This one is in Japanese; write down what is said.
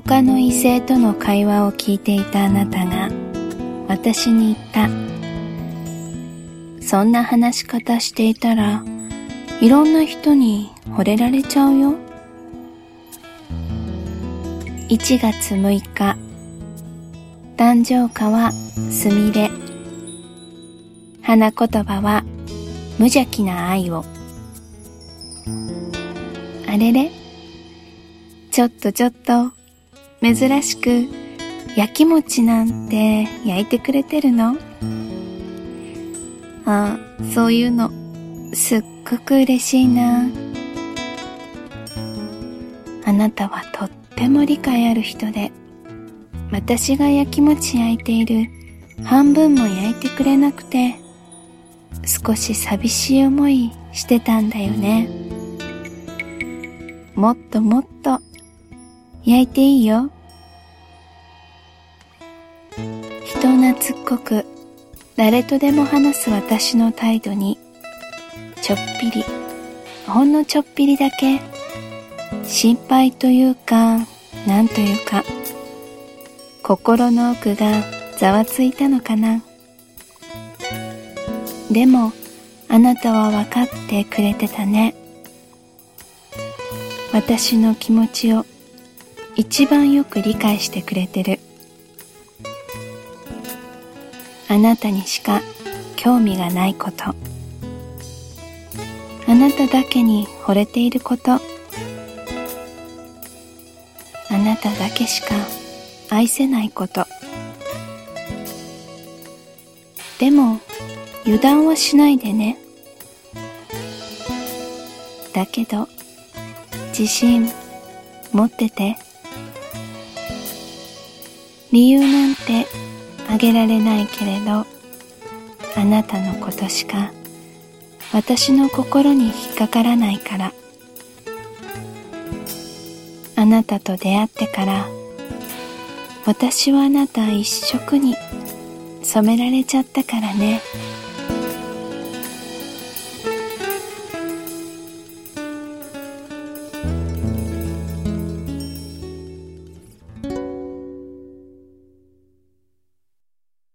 他の異性との会話を聞いていたあなたが私に言った。そんな話し方していたらいろんな人に惚れられちゃうよ。1月6日誕生花はすみれ。花言葉は無邪気な愛を。あれれ？ちょっとちょっと。珍しく焼き餅なんて焼いてくれてるの？あそういうのすっごく嬉しいな。あなたはとっても理解ある人で私が焼き餅焼いている半分も焼いてくれなくて少し寂しい思いしてたんだよね。もっともっと焼いていいよ。人懐っこく誰とでも話す私の態度にちょっぴり。ほんのちょっぴりだけ心配というかなんというか心の奥がざわついたのかな。でもあなたは分かってくれてたね。私の気持ちを一番よく理解してくれてる。あなたにしか興味がないこと。あなただけに惚れていること。あなただけしか愛せないこと。でも油断はしないでね。だけど自信持ってて。理由なんてあげられないけれどあなたのことしか私の心に引っかからないからあなたと出会ってから私はあなた一色に染められちゃったからね。